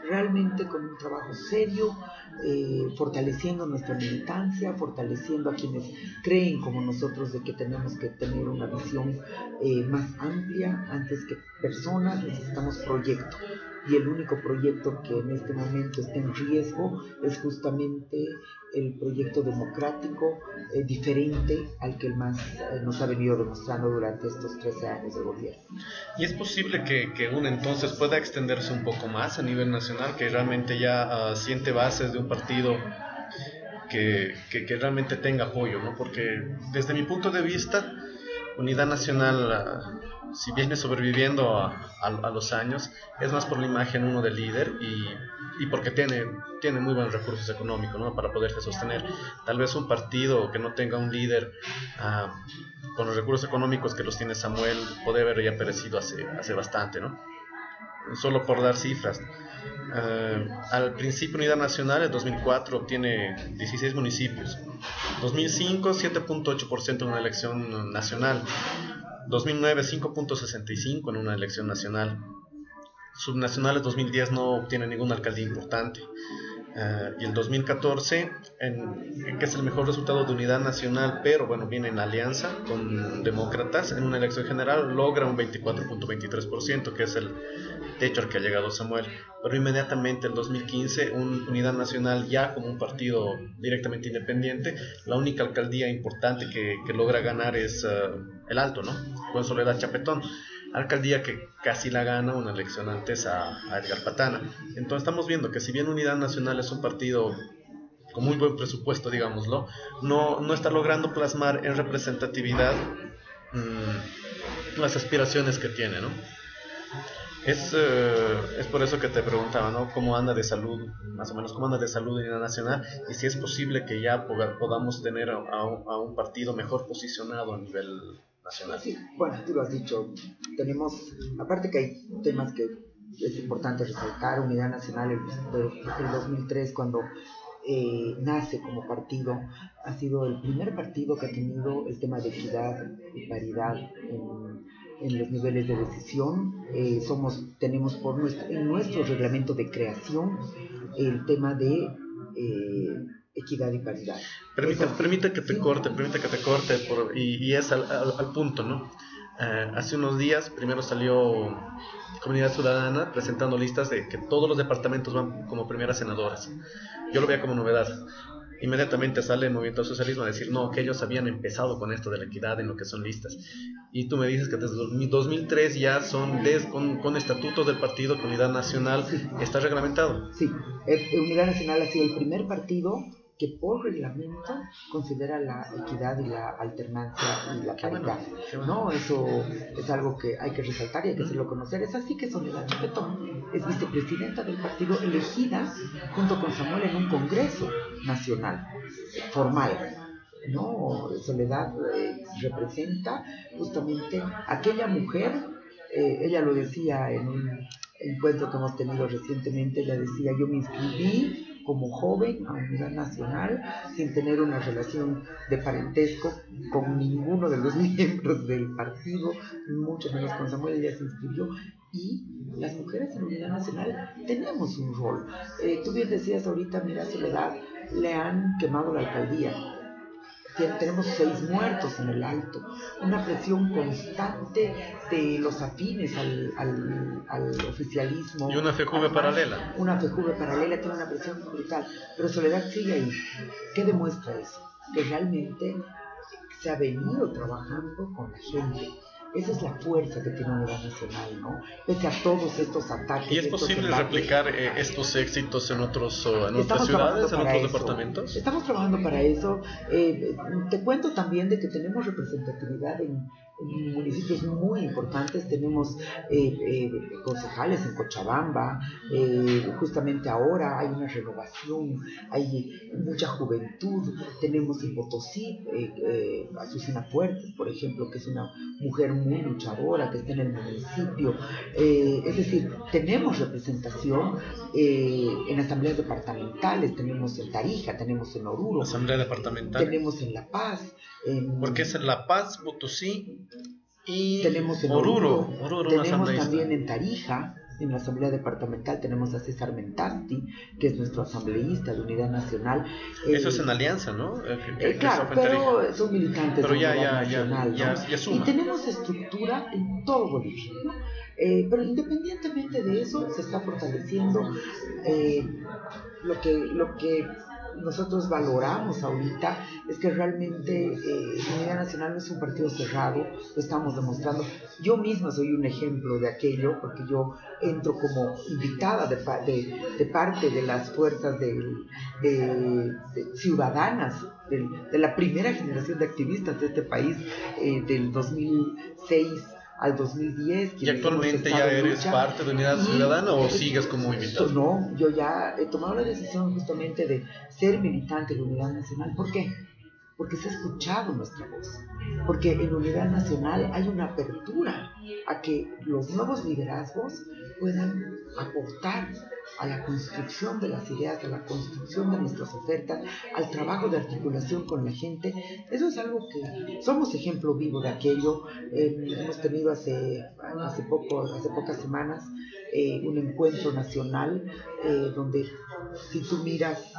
realmente con un trabajo serio, eh, fortaleciendo nuestra militancia, fortaleciendo a quienes creen como nosotros de que tenemos que tener una visión eh, más amplia antes que personas, necesitamos proyecto y el único proyecto que en este momento está en riesgo es justamente el proyecto democrático eh, diferente al que más eh, nos ha venido demostrando durante estos 13 años de gobierno. ¿Y es posible que, que uno entonces pueda extenderse un poco más a nivel nacional, que realmente ya ah, siente bases de un partido que, que, que, realmente tenga apoyo? ¿no? Porque desde mi punto de vista, Unidad Nacional... Ah, si viene sobreviviendo a, los años, es más por la imagen uno del líder y, porque tiene, tiene muy buenos recursos económicos ¿no? para poderse sostener. Tal vez un partido que no tenga un líder ah, con los recursos económicos que los tiene Samuel puede haber ya perecido hace, hace bastante, ¿no? Solo por dar cifras. Ah, al principio Unidad Nacional en 2004 obtiene 16 municipios. 2005 7.8% en una elección nacional. 2009 5.65 en una elección nacional. Subnacionales 2010 no obtiene ninguna alcaldía importante. Eh, y el 2014, en, que es el mejor resultado de unidad nacional, pero bueno, viene en alianza con demócratas, en una elección general logra un 24.23%, que es el techo al que ha llegado Samuel. Pero inmediatamente, en 2015, un, Unidad Nacional ya como un partido directamente independiente, la única alcaldía importante que, logra ganar es eh, el Alto, ¿no? Con Soledad Chapetón alcaldía que casi la gana una elección antes a, Edgar Patana. Entonces estamos viendo que si bien Unidad Nacional es un partido con muy buen presupuesto, digámoslo, no, no está logrando plasmar en representatividad mm, las aspiraciones que tiene, ¿no? Es, eh, es por eso que te preguntaba, ¿no? ¿Cómo anda de salud, más o menos, cómo anda de salud Unidad Nacional? Y si es posible que ya podamos tener a, a un partido mejor posicionado a nivel bueno, tú lo has dicho, tenemos, aparte que hay temas que es importante resaltar, Unidad Nacional en el 2003 cuando eh, nace como partido, ha sido el primer partido que ha tenido el tema de equidad y paridad en, los niveles de decisión. Eh, somos, tenemos por nuestro, en nuestro reglamento de creación el tema de eh, equidad y paridad. Permite, permite que te corte, permite que te corte, por, y, es al, al, punto, ¿no? Eh, hace unos días, primero salió Comunidad Ciudadana presentando listas de que todos los departamentos van como primeras senadoras. Yo lo veía como novedad. Inmediatamente sale el movimiento socialismo a decir, no, que ellos habían empezado con esto de la equidad en lo que son listas. Y tú me dices que desde 2003 ya son con, con estatutos del partido, Comunidad Nacional, está reglamentado. Sí, eh, Unidad Nacional ha sido el primer partido que por reglamento considera la equidad y la alternancia y la paridad. ¿no? Eso es algo que hay que resaltar y hay que hacerlo conocer. Es así que Soledad Chapetón es vicepresidenta del partido elegida junto con Samuel en un congreso nacional formal. ¿no? Soledad eh, representa justamente aquella mujer, eh, ella lo decía en un encuentro que hemos tenido recientemente, ella decía, yo me inscribí como joven a unidad nacional sin tener una relación de parentesco con ninguno de los miembros del partido, mucho menos con Samuel, ella se inscribió y las mujeres en unidad nacional tenemos un rol. Eh, tú bien decías ahorita, mira, Soledad, le han quemado la alcaldía tenemos seis muertos en el alto, una presión constante de los afines al, al, oficialismo. Y una FEJUVE paralela. Una FEJUVE paralela tiene una presión brutal, pero Soledad sigue ahí. ¿Qué demuestra eso? Que realmente se ha venido trabajando con la gente esa es la fuerza que tiene Unidad Nacional, ¿no? Pese a todos estos ataques. ¿Y es posible replicar eh, estos éxitos en, otros, en otras ciudades, en otros departamentos? Estamos trabajando para eso. Eh, te cuento también de que tenemos representatividad en, municipios muy importantes. Tenemos eh, eh, concejales en Cochabamba, eh, justamente ahora hay una renovación, hay mucha juventud. Tenemos en Potosí a Susina Fuertes, por ejemplo, que es una mujer muy luchadora que está en el municipio. es decir, tenemos representación en asambleas departamentales, tenemos en Tarija, tenemos en Oruro, Asamblea departamental. tenemos en La Paz. Porque es en La Paz, Potosí, y tenemos en Oruro, tenemos también en Tarija, en la Asamblea Departamental tenemos a César Mentasti, que es nuestro asambleísta de Unidad Nacional. Eso es en alianza, ¿no? Eh, eh, claro, pero son militantes de Unidad Nacional. y tenemos estructura en todo Bolivia. Eh, pero independientemente de eso, se está fortaleciendo lo que, lo que nosotros valoramos ahorita es que realmente eh, Unidad Nacional no es un partido cerrado, lo estamos demostrando. Yo misma soy un ejemplo de aquello, porque yo entro como invitada de, de, parte de las fuerzas de, ciudadanas de, la primera generación de activistas de este país eh, del 2006 al 2010. ¿Y actualmente ya eres parte de Unidad Ciudadana o sigues como invitado? No, yo ya he tomado la decisión justamente de ser militante de Unidad Nacional. ¿Por qué? Porque se ha escuchado nuestra voz. Porque en Unidad Nacional hay una apertura a que los nuevos liderazgos puedan aportar a la construcción de las ideas, a la construcción de nuestras ofertas, al trabajo de articulación con la gente. Eso es algo que somos ejemplo vivo de aquello. Eh, hemos tenido hace, hace, poco, hace pocas semanas eh, un encuentro nacional eh, donde si tú miras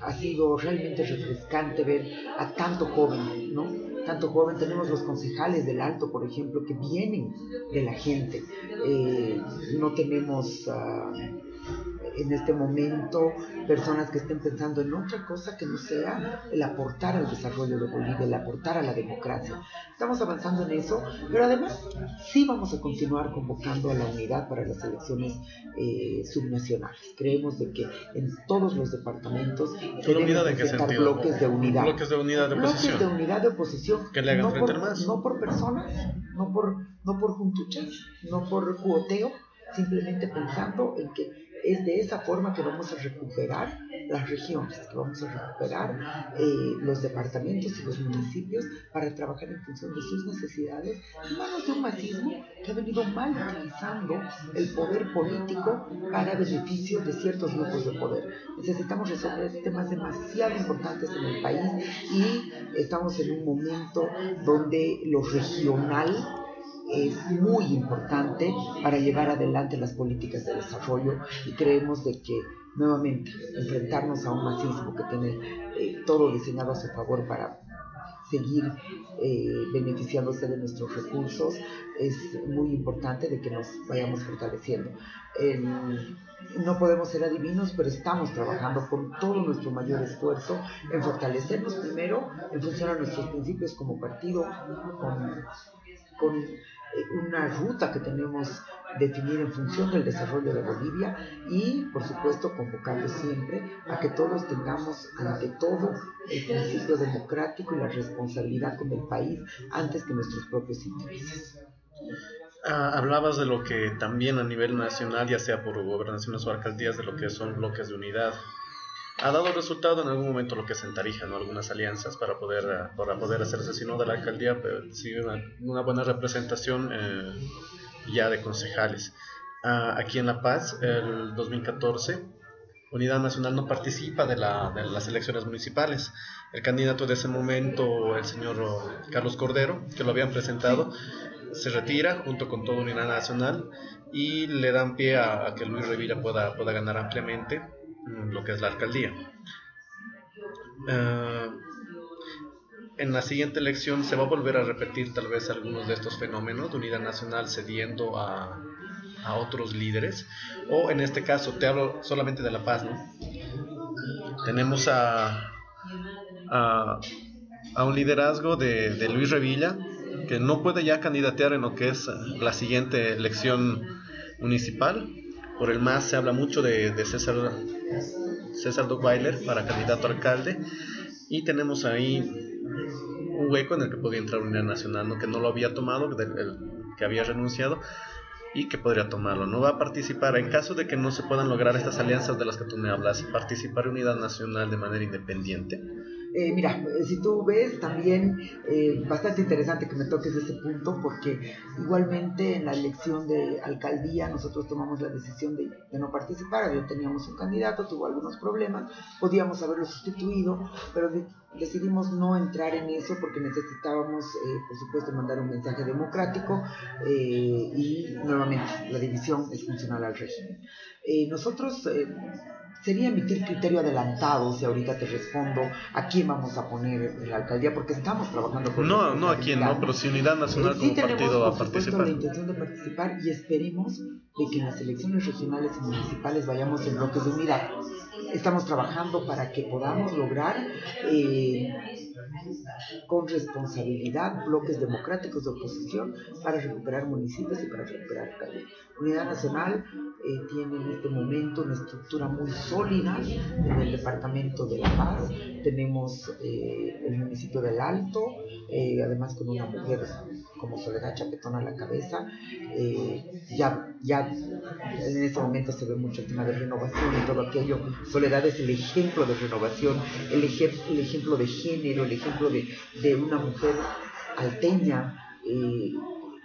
ha sido realmente refrescante ver a tanto joven, ¿no? tanto joven, tenemos los concejales del Alto, por ejemplo, que vienen de la gente. Eh, no tenemos ah, en este momento personas que estén pensando en otra cosa que no sea el aportar al desarrollo de Bolivia, el aportar a la democracia. Estamos avanzando en eso, pero además sí vamos a continuar convocando a la unidad para las elecciones eh, subnacionales. Creemos de que en todos los departamentos se deben presentar bloques de unidad. Bloques de unidad de oposición. Bloques de unidad de oposición. Que le hagan no frente por, más. No por personas, no por, no por juntuchas, no por cuoteo, simplemente pensando en que es de esa forma que vamos a recuperar las regiones, que vamos a recuperar eh, los departamentos y los municipios para trabajar en función de sus necesidades manos de un masismo que ha venido mal utilizando el poder político para beneficio de ciertos grupos de poder. Necesitamos resolver temas demasiado importantes en el país y estamos en un momento donde lo regional es muy importante para llevar adelante las políticas de desarrollo y creemos de que nuevamente enfrentarnos a un masismo que tiene eh, todo diseñado a su favor para seguir eh, beneficiándose de nuestros recursos es muy importante de que nos vayamos fortaleciendo. no podemos ser adivinos, pero estamos trabajando con todo nuestro mayor esfuerzo en fortalecernos primero en función a nuestros principios como partido, con, con una ruta que tenemos definida en función del desarrollo de Bolivia y, por supuesto, convocando siempre a que todos tengamos ante todo el principio democrático y la responsabilidad con el país antes que nuestros propios intereses. Ah, hablabas de lo que también a nivel nacional, ya sea por gobernaciones o alcaldías, de lo que son bloques de unidad ha dado resultado en algún momento lo que es en Tarija, ¿no? algunas alianzas para poder, eh, para poder hacerse sino de la alcaldía, pero sí una, buena representación eh, ya de concejales. Ah, aquí en La Paz, el 2014, Unidad Nacional no participa de, la, de, las elecciones municipales. El candidato de ese momento, el señor Carlos Cordero, que lo habían presentado, se retira junto con toda Unidad Nacional y le dan pie a, a que Luis Revilla pueda, pueda ganar ampliamente lo que es la alcaldía. Eh, en la siguiente elección se va a volver a repetir tal vez algunos de estos fenómenos de unidad nacional cediendo a, a otros líderes, o en este caso te hablo solamente de La Paz, ¿no? Tenemos a, a, a un liderazgo de, de Luis Revilla, que no puede ya candidatear en lo que es la siguiente elección municipal. Por el MAS se habla mucho de, de César, César Duckweiler para candidato a alcalde. Y tenemos ahí un hueco en el que podía entrar Unidad Nacional, ¿no? que no lo había tomado, que había renunciado y que podría tomarlo. No va a participar en caso de que no se puedan lograr estas alianzas de las que tú me hablas, participar Unidad Nacional de manera independiente. Eh, mira, si tú ves también eh, bastante interesante que me toques ese punto porque igualmente en la elección de alcaldía nosotros tomamos la decisión de, no participar, ya teníamos un candidato, tuvo algunos problemas, podíamos haberlo sustituido, pero de, decidimos no entrar en eso porque necesitábamos, eh, por supuesto, mandar un mensaje democrático eh, y nuevamente la división es funcional al régimen. Eh, nosotros sería emitir criterio adelantado si ahorita te respondo a quién vamos a poner en la alcaldía porque estamos trabajando con no no a quién no pero si unidad nacional sí como tenemos, partido va a participar la intención de participar y esperemos de que en las elecciones regionales y municipales vayamos en bloques de unidad. Estamos trabajando para que podamos lograr eh, con responsabilidad bloques democráticos de oposición para recuperar municipios y para recuperar calles. Unidad Nacional eh, tiene en este momento una estructura muy sólida en el departamento de La Paz. Tenemos eh, el municipio del Alto, eh, además con una mujer como Soledad Chapetón a la cabeza. Eh, ya, ya en este momento se ve mucho el tema de renovación y todo aquello. Soledad es el ejemplo de renovación, el, ejem el ejemplo de género, el ejemplo de, de una mujer alteña. Eh,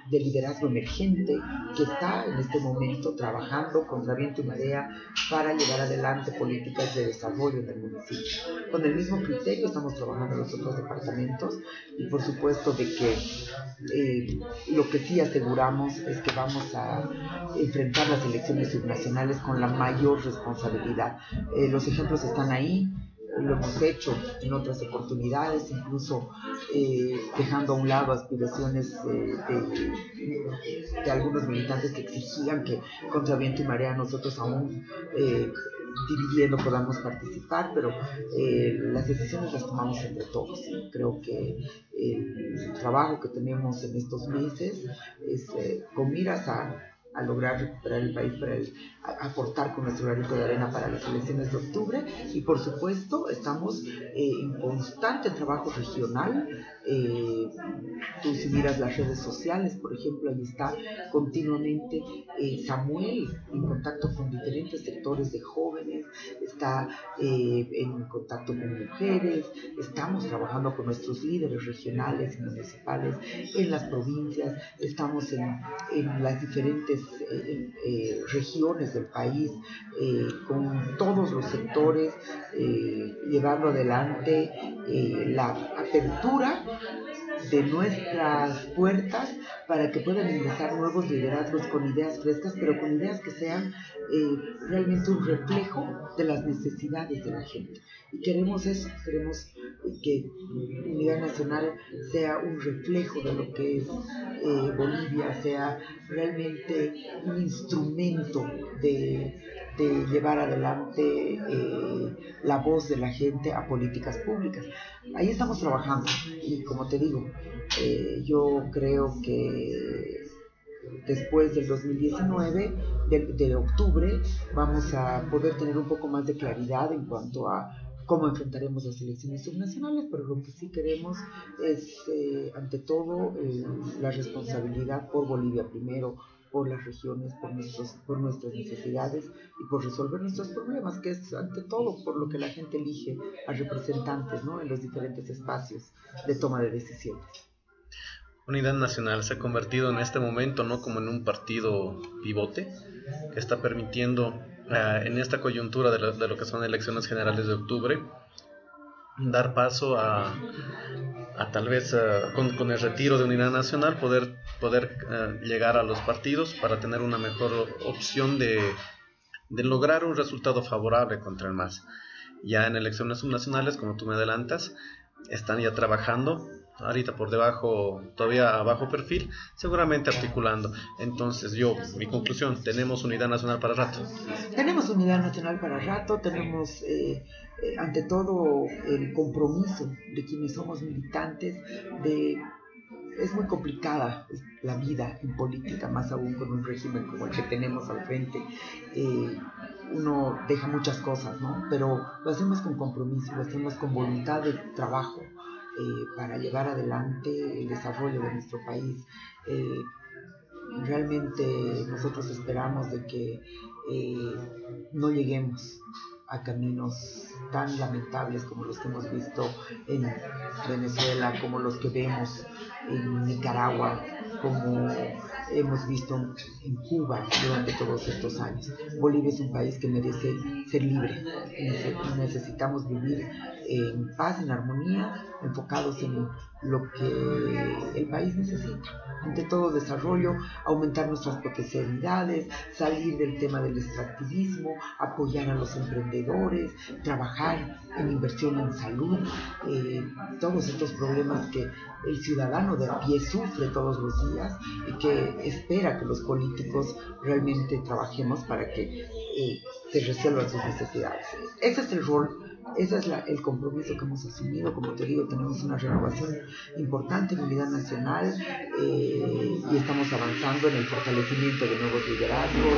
de liderazgo emergente que está en este momento trabajando contra viento y marea para llevar adelante políticas de desarrollo en el municipio. Con el mismo criterio estamos trabajando en los otros departamentos y por supuesto de que eh, lo que sí aseguramos es que vamos a enfrentar las elecciones subnacionales con la mayor responsabilidad. Eh, los ejemplos están ahí, lo hemos hecho en otras oportunidades, incluso eh, dejando a un lado aspiraciones eh, de, algunos militantes que exigían que contra viento y marea nosotros aún eh, dividiendo podamos participar, pero eh, las decisiones las tomamos entre todos. Creo que el trabajo que tenemos en estos meses es con miras a a lograr recuperar el país, para el, a, aportar con nuestro granito de arena para las elecciones de octubre y por supuesto estamos eh, en constante trabajo regional. Eh, tú si miras las redes sociales, por ejemplo, ahí está continuamente eh, Samuel en contacto con diferentes sectores de jóvenes, está eh, en contacto con mujeres, estamos trabajando con nuestros líderes regionales y municipales en las provincias, estamos en, las diferentes regiones del país, con todos los sectores, llevando adelante la apertura de nuestras puertas para que puedan ingresar nuevos liderazgos con ideas frescas, pero con ideas que sean eh, realmente un reflejo de las necesidades de la gente. Y queremos eso, queremos que Unidad Nacional sea un reflejo de lo que es eh, Bolivia, sea realmente un instrumento de, llevar adelante eh, la voz de la gente a políticas públicas. Ahí estamos trabajando y como te digo, eh, yo creo que después del 2019, de, de, octubre, vamos a poder tener un poco más de claridad en cuanto a cómo enfrentaremos las elecciones subnacionales, pero lo que sí queremos es, eh, ante todo, eh, la responsabilidad por Bolivia primero, por las regiones, por, nuestros, por nuestras necesidades y por resolver nuestros problemas, que es ante todo por lo que la gente elige a representantes ¿no? en los diferentes espacios de toma de decisiones. Unidad Nacional se ha convertido en este momento no como en un partido pivote que está permitiendo uh, en esta coyuntura de lo, que son elecciones generales de octubre dar paso a, tal vez uh, con, el retiro de Unidad Nacional poder, poder uh, llegar a los partidos para tener una mejor opción de, de lograr un resultado favorable contra el MAS. Ya en elecciones subnacionales, como tú me adelantas, están ya trabajando ahorita por debajo, todavía a bajo perfil, seguramente articulando. Entonces yo, mi conclusión, tenemos unidad nacional para rato. Tenemos unidad nacional para rato, tenemos eh, eh, ante todo el compromiso de quienes somos militantes de es muy complicada la vida en política, más aún con un régimen como el que tenemos al frente. Eh, uno deja muchas cosas, ¿no? Pero lo hacemos con compromiso, lo hacemos con voluntad de trabajo, eh, para llevar adelante el desarrollo de nuestro país. Eh, realmente nosotros esperamos de que eh, no lleguemos a caminos tan lamentables como los que hemos visto en Venezuela, como los que vemos en Nicaragua, como hemos visto en Cuba durante todos estos años. Bolivia es un país que merece ser libre. Necesitamos vivir en paz, en armonía, enfocados en lo que el país necesita. Ante todo desarrollo, aumentar nuestras potencialidades, salir del tema del extractivismo, apoyar a los emprendedores, trabajar en inversión en salud, eh, todos estos problemas que el ciudadano de a pie sufre todos los días y que espera que los políticos realmente trabajemos para que eh, se resuelvan sus necesidades. Ese es el rol ese es el compromiso que hemos asumido. Como te digo, tenemos una renovación importante en unidad nacional eh, y estamos avanzando en el fortalecimiento de nuevos liderazgos,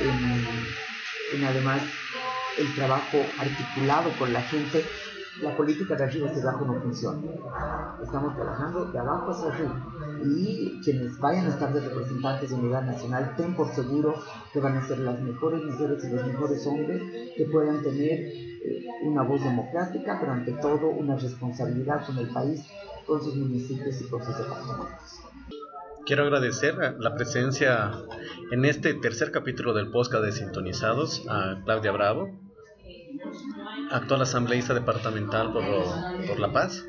en, en además el trabajo articulado con la gente la política de arriba hacia abajo no funciona. Estamos trabajando de abajo hacia arriba. Y quienes vayan a estar de representantes de unidad nacional, ten por seguro que van a ser las mejores mujeres y los mejores hombres que puedan tener una voz democrática, pero ante todo una responsabilidad con el país, con sus municipios y con sus departamentos. Quiero agradecer la presencia en este tercer capítulo del podcast de Sintonizados a Claudia Bravo, actual asambleísta departamental por, por, La Paz,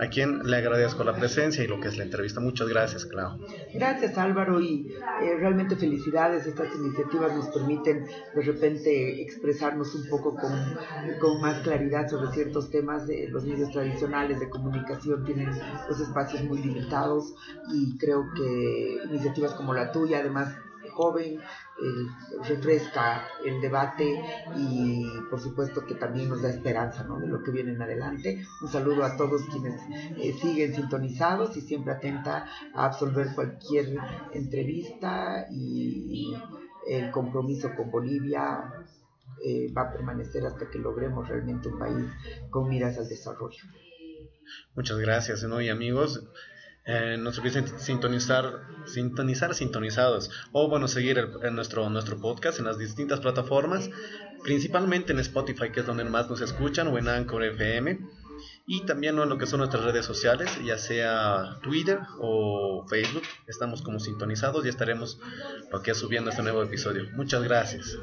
a quien le agradezco la presencia y lo que es la entrevista. Muchas gracias, Clau. Gracias, Álvaro, y eh, realmente felicidades. Estas iniciativas nos permiten de repente expresarnos un poco con, con más claridad sobre ciertos temas. De los medios tradicionales de comunicación tienen los espacios muy limitados y creo que iniciativas como la tuya, además joven, refresca el debate y por supuesto que también nos da esperanza ¿no? de lo que viene en adelante. Un saludo a todos quienes eh, siguen sintonizados y siempre atenta a absolver cualquier entrevista y el compromiso con Bolivia eh, va a permanecer hasta que logremos realmente un país con miras al desarrollo. Muchas gracias, ¿no? y amigos. Eh, no se olviden sintonizar, sintonizar sintonizados o bueno, seguir el, nuestro, nuestro podcast en las distintas plataformas, principalmente en Spotify, que es donde más nos escuchan, o en Anchor FM, y también en lo que son nuestras redes sociales, ya sea Twitter o Facebook, estamos como sintonizados y estaremos subiendo este nuevo episodio. Muchas gracias.